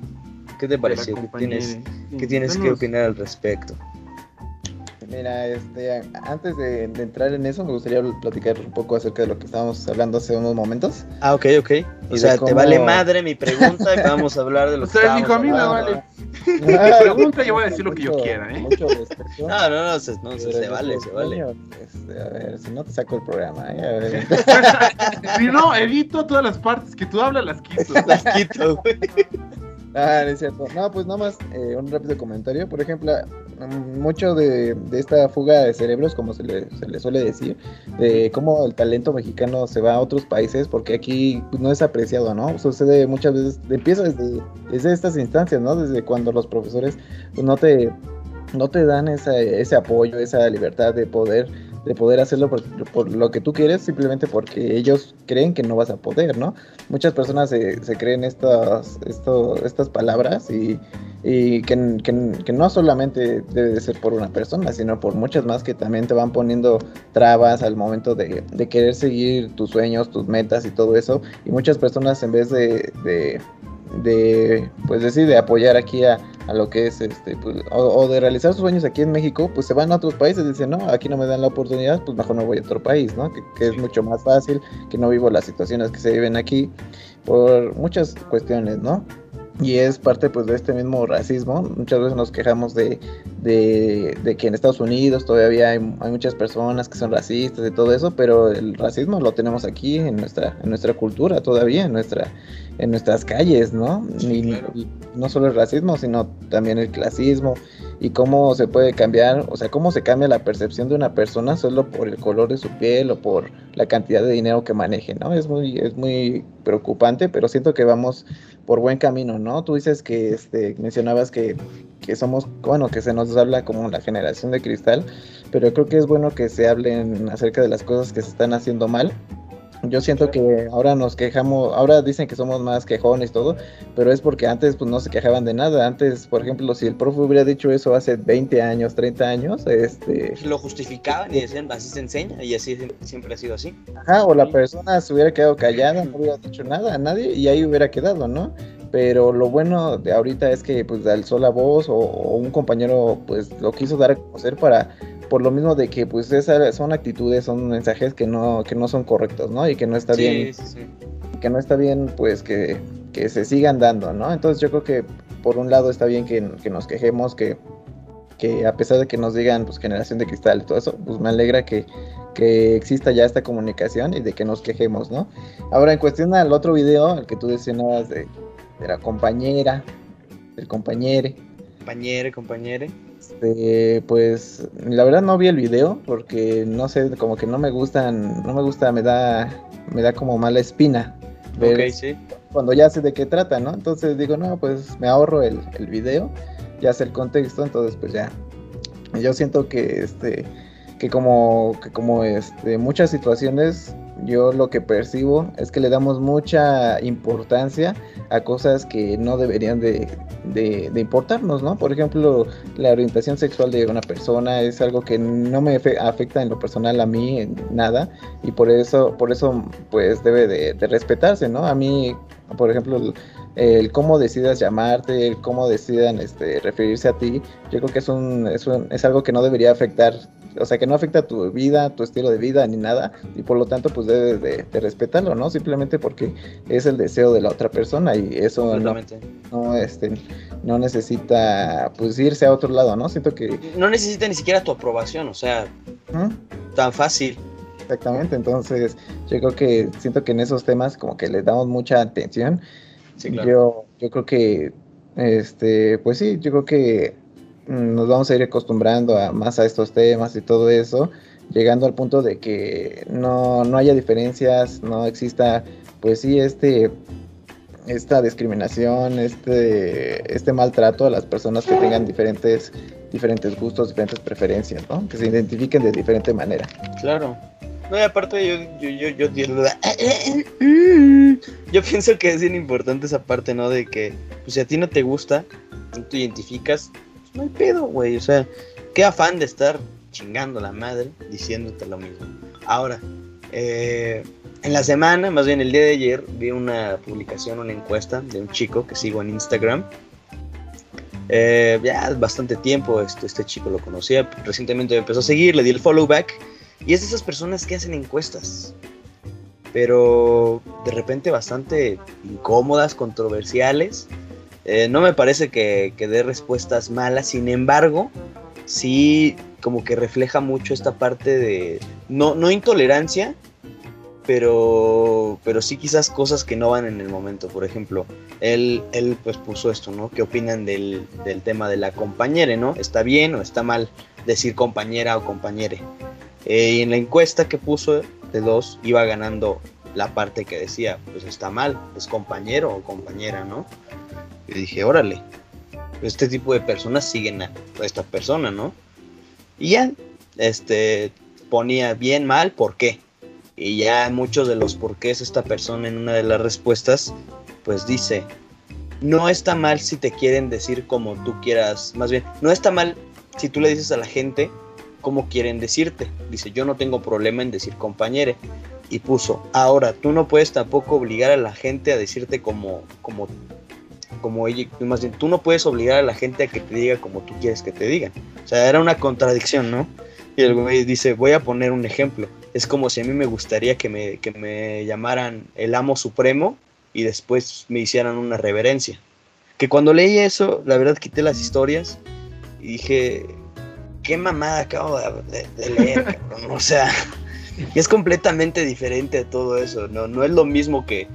¿Qué te pareció? ¿Qué tienes, qué tienes que opinar al respecto? Mira, este, antes de, de entrar en eso, me gustaría platicar un poco acerca de lo que estábamos hablando hace unos momentos. Ah, ok, ok. Y O sea, de te cómo- vale madre mi pregunta y vamos a hablar de lo que Ustedes dijo, a mí me vale. pregunta, yo voy a decir lo que yo Mucho- quiera, ¿eh? Mucho respeto. No, no, no, se, no, se, se vale, mucho se vale. este, a ver, si no te saco el programa, ¿eh? A ver. [LAUGHS] si no, edito todas las partes que tú hablas, las quito. [LAUGHS] Las quito, güey. Ah, es cierto. No, pues nada más eh, un rápido comentario. Por ejemplo, mm, mucho de, de esta fuga de cerebros, como se le, se le suele decir, de cómo el talento mexicano se va a otros países, porque aquí pues, no es apreciado, ¿no? Sucede muchas veces, empieza desde, desde estas instancias, ¿no? Desde cuando los profesores pues, no te no te dan esa, ese apoyo, esa libertad de poder de poder hacerlo por, lo que tú quieres, simplemente porque ellos creen que no vas a poder, ¿no? Muchas personas se, creen estas, esto, estas palabras y, y que, que- no solamente debe de ser por una persona, sino por muchas más que también te van poniendo trabas al momento de, de querer seguir tus sueños, tus metas y todo eso. Y muchas personas en vez de, de pues decir, de apoyar aquí a, a lo que es este, pues, o, o de realizar sus sueños aquí en México, pues se van a otros países, dicen, no, aquí no me dan la oportunidad, pues mejor no voy a otro país, ¿no? Que, que es mucho más fácil, que no vivo las situaciones que se viven aquí, por muchas cuestiones, ¿no? Y es parte pues de este mismo racismo. Muchas veces nos quejamos de, de, de que en Estados Unidos todavía hay, hay muchas personas que son racistas y todo eso, pero el racismo lo tenemos aquí en nuestra, en nuestra cultura todavía, en nuestra, en nuestras calles, ¿no? Sí, Y- claro. y no solo el racismo, sino también el clasismo y cómo se puede cambiar, o sea, cómo se cambia la percepción de una persona solo por el color de su piel o por la cantidad de dinero que maneje, ¿no? Es muy, es muy preocupante, pero siento que vamos por buen camino, ¿no? Tú dices que este, mencionabas que, que somos, bueno, que se nos habla como la generación de cristal, pero creo que es bueno que se hablen acerca de las cosas que se están haciendo mal. Yo siento que ahora nos quejamos, ahora dicen que somos más quejones y todo, pero es porque antes pues no se quejaban de nada. Antes, por ejemplo, si el profe hubiera dicho eso hace 20 años, 30 años, este, Lo justificaban y decían, así se enseña y así siempre- ha sido así. Ajá, o la persona se hubiera quedado callada, no hubiera dicho nada a nadie y ahí hubiera quedado, ¿no? Pero lo bueno de ahorita es que pues alzó la voz o, o un compañero pues lo quiso dar a conocer para por lo mismo de que pues esa, son actitudes, son mensajes que no que no son correctos, ¿no? Y que no está sí, bien sí, sí. que no está bien pues que, que se sigan dando, ¿no? Entonces yo creo que por un lado está bien que, que nos quejemos, que, que a pesar de que nos digan pues generación de cristal y todo eso, pues me alegra que, que exista ya esta comunicación y de que nos quejemos, ¿no? Ahora en cuestión al otro video, el que tú mencionabas de, de la compañera, del compañere, Compañere, compañere. Este, pues la verdad no vi el video porque no sé, como que no me gustan, no me gusta, me da, me da como mala espina ver Ok, sí. cuando ya sé de qué trata, ¿no? Entonces digo, no, pues me ahorro el, el video, ya sé el contexto, entonces pues ya. Yo siento que este que como que como este muchas situaciones yo lo que percibo es que le damos mucha importancia a cosas que no deberían de, de- importarnos, ¿no? Por ejemplo, la orientación sexual de una persona es algo que no me afe- afecta en lo personal a mí en nada y por eso, por eso pues debe de, de respetarse, ¿no? A mí, por ejemplo, el cómo decidas llamarte, el cómo decidan este, referirse a ti, yo creo que es, un, es, un- es algo que no debería afectar, o sea, que no afecta a tu vida, tu estilo de vida ni nada, y por lo tanto pues debes de, de respetarlo, ¿no? Simplemente porque es el deseo de la otra persona y eso no, no, este, no necesita pues irse a otro lado, ¿no? Siento que... No necesita ni siquiera tu aprobación, o sea, ¿Mm? tan fácil. Exactamente, entonces yo creo que siento que en esos temas como que les damos mucha atención. Sí, claro. Yo, yo creo que este, pues sí, yo creo que nos vamos a ir acostumbrando a, más a estos temas y todo eso, llegando al punto de que no, no haya diferencias, no exista, pues sí, este esta discriminación, este, este maltrato a las personas que tengan diferentes, diferentes gustos, diferentes preferencias, ¿no? Que se identifiquen de diferente manera. Claro. No, y aparte yo, yo, yo, yo, yo, [COUGHS] yo pienso que es bien importante esa parte, ¿no? De que, pues si a ti no te gusta, no te identificas, no hay pedo, güey. O sea, qué afán de estar chingando la madre diciéndote lo mismo. Ahora, eh, en la semana, más bien el día de ayer, vi una publicación, una encuesta de un chico que sigo en Instagram. Eh, ya bastante tiempo este, este chico lo conocía, recientemente me empezó a seguir, le di el follow back y es de esas personas que hacen encuestas, pero de repente bastante incómodas, controversiales. Eh, no me parece que, dé respuestas malas, sin embargo, sí como que refleja mucho esta parte de, no, no intolerancia, pero, pero sí quizás cosas que no van en el momento. Por ejemplo, él, él pues puso esto, ¿no? ¿Qué opinan del, del tema de la compañera, ¿no? ¿Está bien o está mal decir compañera o compañere? Eh, y en la encuesta que puso de dos, iba ganando la parte que decía, pues está mal, es compañero o compañera, ¿no? Y dije, órale, este tipo de personas siguen a esta persona, ¿no? Y ya, este, ponía bien, mal, ¿por qué? Y ya muchos de los porqués esta persona en una de las respuestas, pues dice, no está mal si te quieren decir como tú quieras, más bien, no está mal si tú le dices a la gente cómo quieren decirte. Dice, yo no tengo problema en decir compañere. Y puso, ahora, tú no puedes tampoco obligar a la gente a decirte como, como, como ella, más bien, tú no puedes obligar a la gente a que te diga como tú quieres que te digan. O sea, era una contradicción, ¿no? Y el güey dice, voy a poner un ejemplo. Es como si a mí me gustaría que me, que me llamaran el amo supremo y después me hicieran una reverencia. Que cuando leí eso, la verdad quité las historias y dije, qué mamada acabo de, de leer, [LAUGHS] cabrón. O sea, [LAUGHS] es completamente diferente a todo eso. No, no es lo mismo que,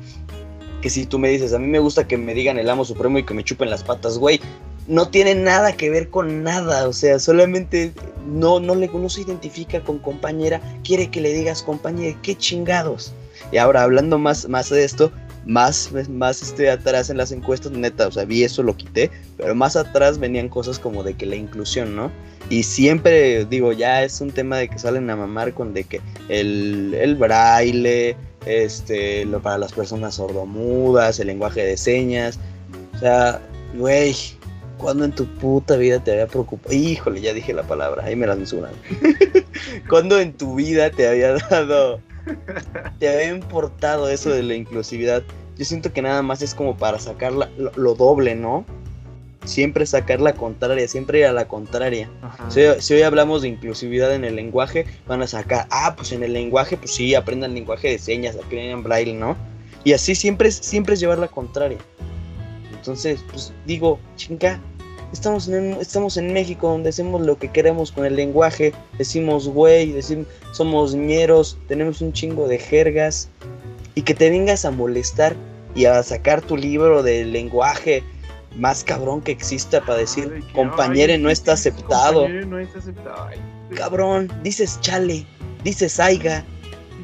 que si tú me dices, a mí me gusta que me digan el amo supremo y que me chupen las patas, güey. No tiene nada que ver con nada, o sea, solamente no, no, le, no se identifica con compañera, quiere que le digas compañera, qué chingados. Y ahora hablando más, más de esto, más, más este, atrás en las encuestas, neta, o sea, vi eso, lo quité, pero más atrás venían cosas como de que la inclusión, ¿no? Y siempre, digo, ya es un tema de que salen a mamar con de que el, el braille, este, lo para las personas sordomudas, el lenguaje de señas, o sea, güey, ¿cuándo en tu puta vida te había preocupado? Híjole, ya dije la palabra, ahí me la censuran. [LAUGHS] ¿Cuándo en tu vida te había dado, te había importado eso de la inclusividad? Yo siento que nada más es como para sacar la, lo, lo, doble, ¿no? Siempre sacar la contraria, siempre ir a la contraria. Si, si, hoy hablamos de inclusividad en el lenguaje, van a sacar, ah, pues en el lenguaje, pues sí, aprendan lenguaje de señas, aprendan braille, ¿no? Y así siempre es, siempre es llevar la contraria. Entonces, pues digo, chinga, estamos en, estamos en México donde hacemos lo que queremos con el lenguaje, decimos güey, decimos, somos ñeros, tenemos un chingo de jergas, y que te vengas a molestar y a sacar tu libro del lenguaje más cabrón que exista para decir Ay, compañere no está aceptado. No está aceptado. Ay, cabrón, dices chale, dices aiga.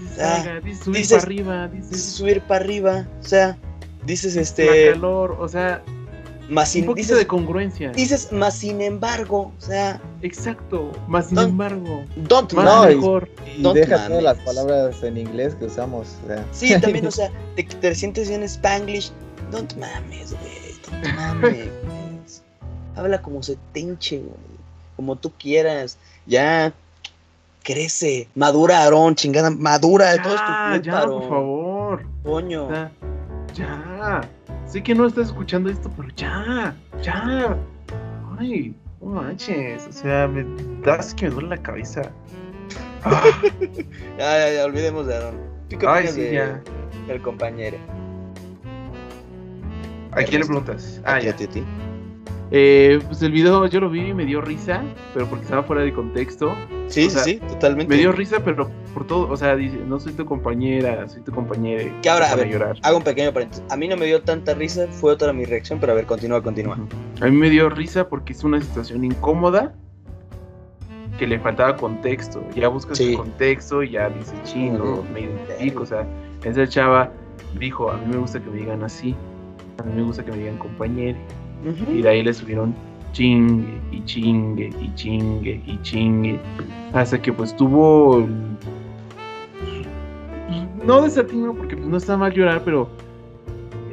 Dices, aiga, dices subir para arriba, dices, dices subir para arriba, o sea, dices este calor, o sea, más sin, un poquito dices, de congruencia. Dices, más sin embargo, o sea. Exacto, más sin don't, embargo. Don't más no, mejor. Y, Don't deja todas las palabras en inglés que usamos. O sea. Sí, también, o [LAUGHS] sea, te, te sientes bien Spanglish. Don't mames, güey. Don't mames. [LAUGHS] Habla como se te hinche, güey. Como tú quieras. Ya. Crece. Madura, Aarón, chingada. Madura. Ya, todo es tu culpa, ya, por favor. Coño. Ya, ya. Sé que no estás escuchando esto, pero ya, ya. Ay, no manches. O sea, me das que me duele la cabeza. [LAUGHS] Ah, Ya, ya, ya, olvidemos de Aarón. ¿Tú qué Ay, sí, de- ya. del compañero? ¿A quién le preguntas? Ah, ¿A ti, ya. a ti, a ti? Eh, pues el video yo lo vi y me dio risa, pero porque estaba fuera de contexto. Sí, O sea, sí, sí, totalmente. Me dio risa, pero por todo, o sea, dice, no soy tu compañera, soy tu compañera. Que ahora, a ver, llorar. hago un pequeño paréntesis. A mí no me dio tanta risa, fue otra mi reacción, pero a ver, continúa, continúa. A mí me dio risa porque es una situación incómoda que le faltaba contexto. Ya buscas Sí. el contexto y ya dices, chino, Ujú. me identifico. O sea, esa chava dijo, a mí me gusta que me digan así, a mí me gusta que me digan compañero. Y de ahí le subieron chingue y chingue y chingue y chingue. Hasta que pues tuvo... No desatino porque pues, no está mal llorar, pero...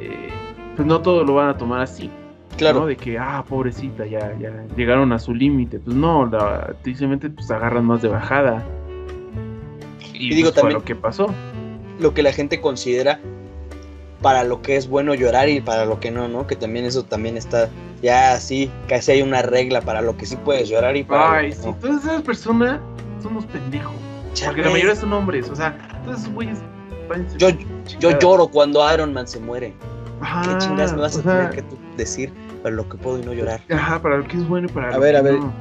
eh, pues no todo lo van a tomar así. Claro. ¿no? De que, ah, pobrecita, ya, ya llegaron a su límite. Pues no, la, tristemente pues agarran más de bajada. Y, Y digo, pues, fue también- lo que pasó. lo que la gente considera para lo que es bueno llorar y para lo que no, ¿no? Que también eso también está ya así, casi hay una regla para lo que sí puedes llorar y para Ay, lo que sí, no. todas esas personas son unos pendejos. Porque la mayoría son hombres, o sea, todos esos güeyes. Yo, yo lloro cuando Iron Man se muere. Ajá, ¿Qué chingas me vas a sea, tener que tú decir para lo que puedo y no llorar? Ajá, para lo que es bueno y para A lo ver, que a ver. no.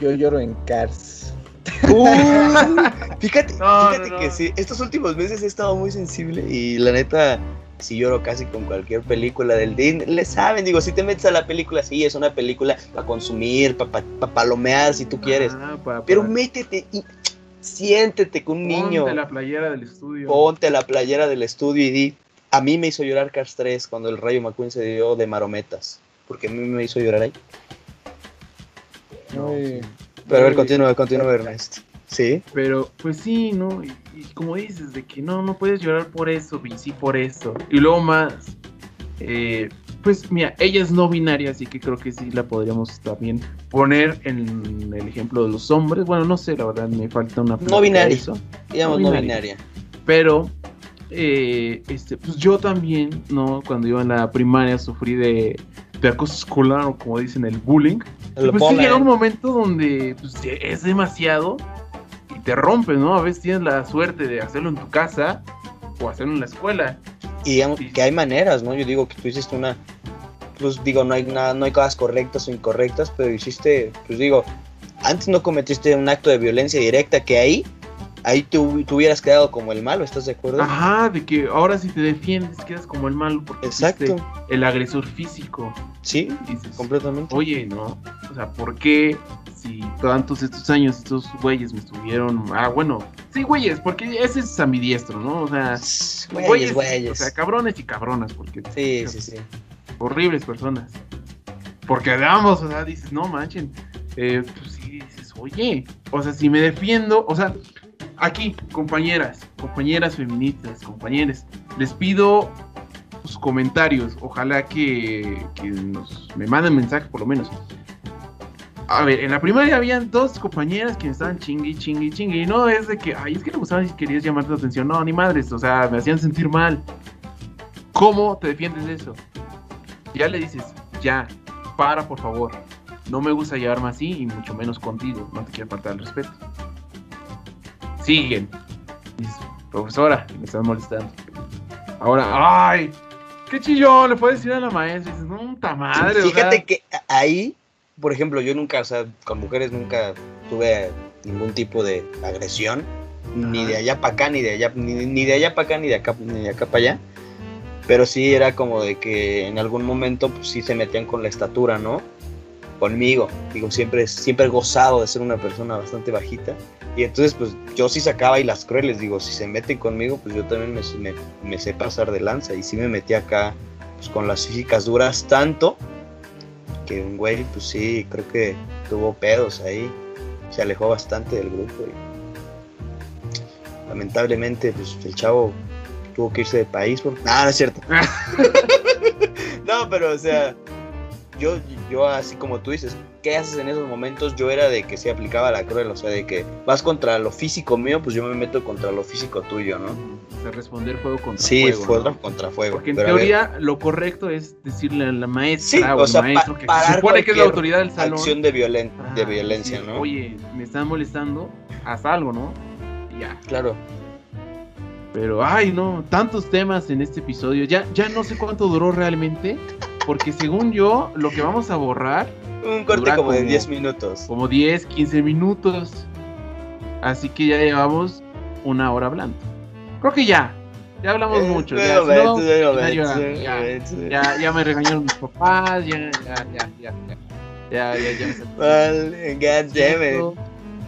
Yo lloro en Cars. [LAUGHS] [LAUGHS] fíjate, No, fíjate no, no. que sí, estos últimos meses he estado muy sensible y la neta, sí lloro casi con cualquier película del Disney. Le saben, digo, si te metes a la película, sí, es una película para consumir, para palomear si tú quieres. Ajá, para- Pero métete y siéntete con un niño. Ponte la playera del estudio. Ponte la playera del estudio y di. A mí me hizo llorar Cars 3 cuando el Rayo McQueen se dio de marometas. Porque a mí me hizo llorar ahí. Muy- Pero a ver, continúa, continúa, Ernest. Sí. Pero, pues sí, ¿no? Y, y como dices, de que no, no puedes llorar por eso, sí por eso. Y luego más, eh, pues mira, ella es no binaria, así que creo que sí la podríamos también poner en el ejemplo de los hombres. Bueno, no sé, la verdad, me falta una... de binaria. eso. Digamos No no binaria. Pero, eh, este, pues yo también, ¿no? Cuando iba en la primaria sufrí de, de acoso escolar o como dicen, el bullying. El pues sí llega un momento donde pues, es demasiado y te rompe, ¿no? A veces tienes la suerte de hacerlo en tu casa o hacerlo en la escuela. Y digamos que hay maneras, ¿no? Yo digo que tú hiciste una. Pues digo, no hay nada, no hay cosas correctas o incorrectas, pero hiciste, pues digo, antes no cometiste un acto de violencia directa que ahí, ahí tú, tú hubieras quedado como el malo, ¿estás de acuerdo? Ajá, de que ahora si te defiendes quedas como el malo porque Exacto. el agresor físico. Sí, dices, completamente. Oye, ¿no? O sea, ¿por qué si tantos estos años estos güeyes me estuvieron... Ah, bueno, sí, güeyes, porque ese es ambidiestro, ¿no? O sea, Güeyes, güeyes. O sea, cabrones y cabronas, porque Sí, sí, sí. horribles personas. Porque vamos, o sea, dices, no manchen. Eh, pues sí, dices, oye, o sea, si me defiendo, o sea, aquí, compañeras, compañeras feministas, compañeros, les pido sus comentarios. Ojalá que, me manden mensaje por lo menos. A ver, en la primaria habían dos compañeras que me estaban chingui, chingui, chingui. Y no es de que, ay, es que le gustaba si querías llamar tu atención. No, ni madres, o sea, me hacían sentir mal. ¿Cómo te defiendes de eso? Ya le dices, ya, para por favor. No me gusta llevarme así y mucho menos contigo. No te quiero faltar el respeto. Siguen. Dices, profesora, me estás molestando. Ahora, ay, qué chillón, le puedes decir a la maestra. Dices, no, ta madre. o Fíjate sea, que ahí, por ejemplo, yo nunca, o sea, con mujeres nunca tuve ningún tipo de agresión, ni de allá para acá, ni de allá, ni, ni de allá para acá, ni de acá, ni de acá para allá. Pero sí era como de que en algún momento pues, sí se metían con la estatura, ¿no? Conmigo. Digo, siempre, siempre he gozado de ser una persona bastante bajita. Y entonces, pues yo sí sacaba ahí las crueles. Digo, si se meten conmigo, pues yo también me, me, me sé pasar de lanza. Y sí me metí acá pues, con las físicas duras tanto que un güey, pues sí, creo que tuvo pedos ahí. Se alejó bastante del grupo. Y lamentablemente, pues el chavo tuvo que irse del país. Por... No, no es cierto. [LAUGHS] [LAUGHS] no, pero o sea, yo, yo así como tú dices, ¿qué haces en esos momentos? Yo era de que se aplicaba la cruel, o sea, de que vas contra lo físico mío, pues yo me meto contra lo físico tuyo, ¿no? o sea, responder fuego contra Sí, fuego. fue ¿no? contra fuego. Porque en teoría lo correcto es decirle a la maestra Sí, o o al pa- maestro que se supone que es la autoridad del salón. acción de, violen- ah, de violencia, ¿no? Oye, me están molestando, haz algo, ¿no? Ya. Claro. Pero, ay, no, tantos temas en este episodio. Ya, ya no sé cuánto duró realmente. Porque según yo, lo que vamos a borrar, Un corte como de como- 10 minutos. como 10, 15 minutos. Así que ya llevamos una hora hablando. Creo que ya. Ya hablamos Eh, mucho. Ya, ya, me regañaron mis papás. Ya, ya, ya, ya, ya. Ya, ya, Vale, god damn it.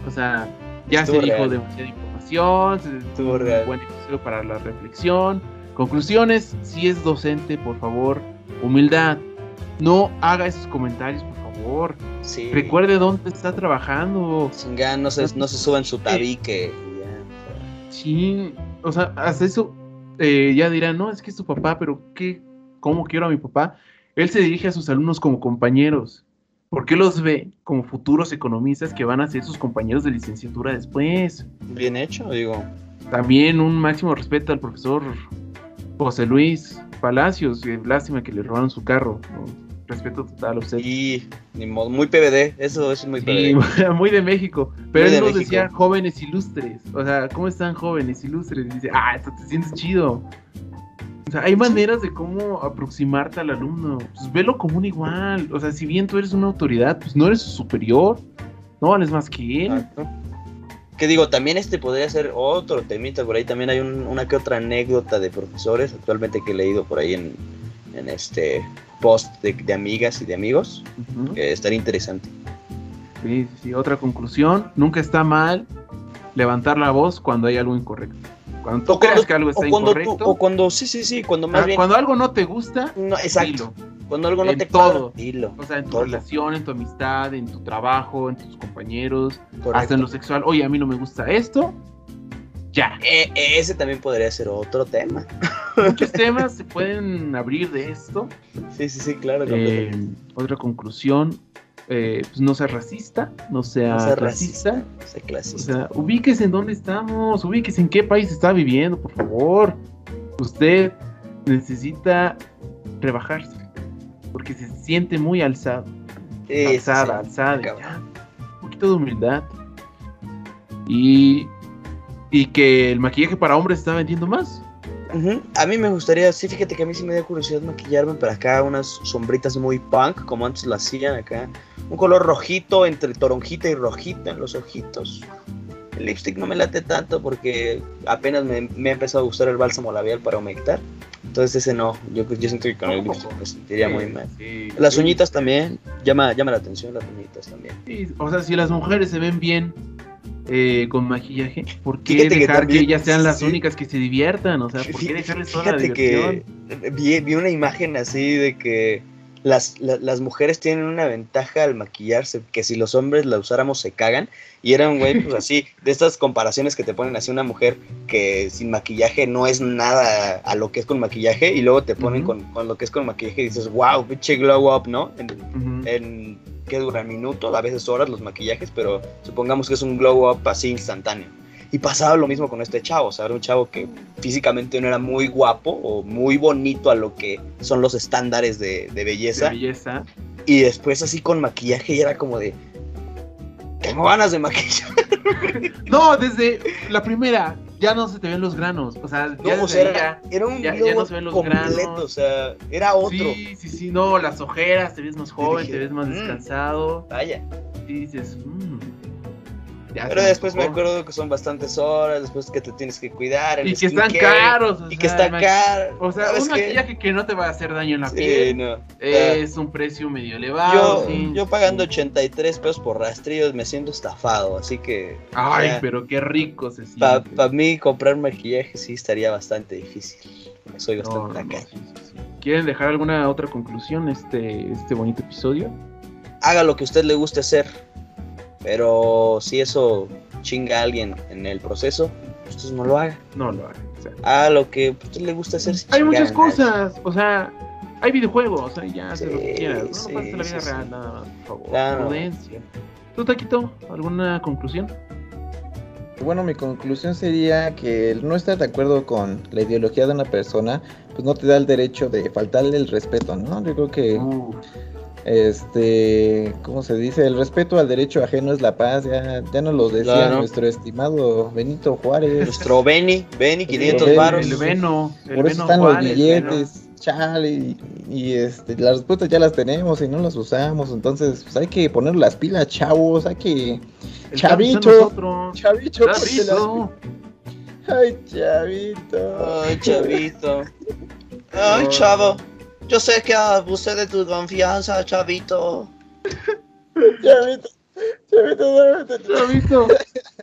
O sea, ya Estuvo se dijo demasiada información. Se Estuvo tuvo un real. buen episodio para la reflexión. Conclusiones: si es docente, por favor, humildad. No haga esos comentarios, por favor. Sí. Recuerde dónde está trabajando. Chinga, no se, no se suba en su tabique. Sí, o sea, hasta eso eh, ya dirán, no, es que es tu papá, pero ¿qué? ¿Cómo quiero a mi papá? Él se dirige a sus alumnos como compañeros. ¿Por qué los ve como futuros economistas que van a ser sus compañeros de licenciatura después? Bien hecho, digo. También un máximo respeto al profesor José Luis Palacios. eh, lástima que le robaron su carro. ¿no? Respeto total a usted. Y ni modo, muy PBD, eso, es muy Sí, PBD. [LAUGHS] muy de México. Pero Muy él nos decía jóvenes ilustres. O sea, ¿cómo están jóvenes ilustres? Y dice, ah, esto te sientes chido. O sea, hay maneras de cómo aproximarte al alumno. Pues velo como un igual. O sea, si bien tú eres una autoridad, pues no eres su superior. No vales más que él. Exacto. Que digo, también este podría ser otro temita, por ahí también hay un- una que otra anécdota de profesores actualmente que he leído por ahí en, en este post de, de amigas y de amigos, Ujú. que estaría interesante. Sí, sí. Otra conclusión. Nunca está mal levantar la voz cuando hay algo incorrecto. Cuando tú O cuando- creas que algo está O cuando, tú, incorrecto. o cuando, sí, sí, sí, cuando más ah, bien... cuando algo no te gusta, No, exacto, dilo. Cuando algo no en te todo. cuadra, dilo. O sea, en tu Todo. relación, en tu amistad, en tu trabajo, en tus compañeros, Correcto. hasta en lo sexual. Oye, a mí no me gusta esto. Ya. Eh, ese también podría ser otro tema. [LAUGHS] Muchos temas se pueden abrir de esto. Sí, sí, sí, claro. Eh, otra conclusión, eh, pues no sea racista, no sea, No sea racista, no sea O clasista. sea, ubíquese en dónde estamos, ubíquese en qué país está viviendo, por favor. Usted necesita rebajarse, porque se siente muy alzado. Sí, alzada, alzada. ya, un poquito de humildad. Y, y que el maquillaje para hombres está vendiendo más. Ujú. A mí me gustaría, sí, fíjate que a mí sí me dio curiosidad maquillarme para acá unas sombritas muy punk, como antes lo hacían acá. Un color rojito entre toronjita y rojita en los ojitos. El lipstick no me late tanto porque apenas me, me ha empezado a gustar el bálsamo labial para humectar. Entonces ese no, yo, yo siento que con el lipstick me sentiría muy mal. Sí, Las sí. uñitas también, llama, llama la atención las uñitas también. O sea, si las mujeres se ven bien eh, con maquillaje, ¿por qué Fíjate dejar que, también- ellas sean las únicas que se diviertan? O sea, ¿por qué dejarles toda la Fíjate diversión? que vi, vi una imagen así de que las, la- las mujeres tienen una ventaja al maquillarse, que si los hombres la usáramos se cagan. Y era un güey, pues así, de estas comparaciones que te ponen así una mujer que sin maquillaje no es nada a lo que es con maquillaje, y luego te ponen con, con lo que es con maquillaje y dices, wow, pinche glow up, ¿no? En, en que dura minutos, a veces horas los maquillajes, pero supongamos que es un glow up así instantáneo. Y pasaba lo mismo con este chavo, o sea, era un chavo que físicamente no era muy guapo o muy bonito a lo que son los estándares de, de De belleza. belleza. Y después así con maquillaje y era como de... Tengo ganas de maquillar. [LAUGHS] No, desde la primera ya no se te ven los granos. O sea, ya No, o sea, era, era un ya- ya no se ven los completo, granos. o sea, era otro. Sí, sí, sí, no, las ojeras, te ves más joven, dije, te ves más "Mm". descansado. Vaya. Y dices, "Mm, ya Pero después me antojó". acuerdo que son bastantes horas, después que te tienes que cuidar. el Y que están caros. Y que sea, está ima- caro. O sea, ¿Sabes un maquillaje que no te va a hacer daño en la Sí, piel. no. Es un precio medio elevado. Yo, sí, yo pagando sí. 83 pesos por rastrillos me siento estafado, así que Ay, ya. pero qué rico se siente. para mí comprar maquillaje sí estaría bastante difícil. Soy bastante no, no, sí. ¿Quieren dejar alguna otra conclusión este, este bonito episodio? Haga lo que a usted le guste hacer, pero si eso chinga a alguien en el proceso, pues no lo haga. No lo hagan. o sea, Haga lo que a usted le guste hacer. sin hay muchas a cosas, o sea, hay videojuegos, o sea, ya haz lo que Sí, quieras. No, sí, no pasa la vida sí, real, sí. nada más, por favor. Claro. Prudencia. ¿Tú, Taquito, alguna conclusión? Bueno, mi conclusión sería que el no estar de acuerdo con la ideología de una persona, pues no te da el derecho de faltarle el respeto, ¿no? Yo creo que Uh, Este, ¿cómo se dice? El respeto al derecho ajeno es la paz, ya, ya nos lo decía Claro. nuestro estimado Benito Juárez. Nuestro Benny, Benny, 500 Benny, varos. El Veno. El Por eso Veno están Juárez, los billetes, chale, y, y, este, las respuestas ya las tenemos y no las usamos, entonces pues hay que poner las pilas, chavos, hay que... El Chavito. Chavito. Chavito, Ay, chavito. Ay, chavito. [LAUGHS] Ay, chavo. Yo sé que abusé de tu confianza, chavito. Chavito, chavito, duérmete. Chavito.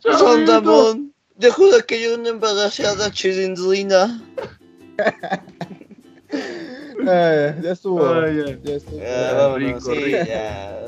Chavito. Sondamón. Dejo de que yo una embarazada chilindrina. [LAUGHS] Ay, ya estuvo. Ay, ay. Ya estuvo. Ah, vámonos, sí, rico. ya.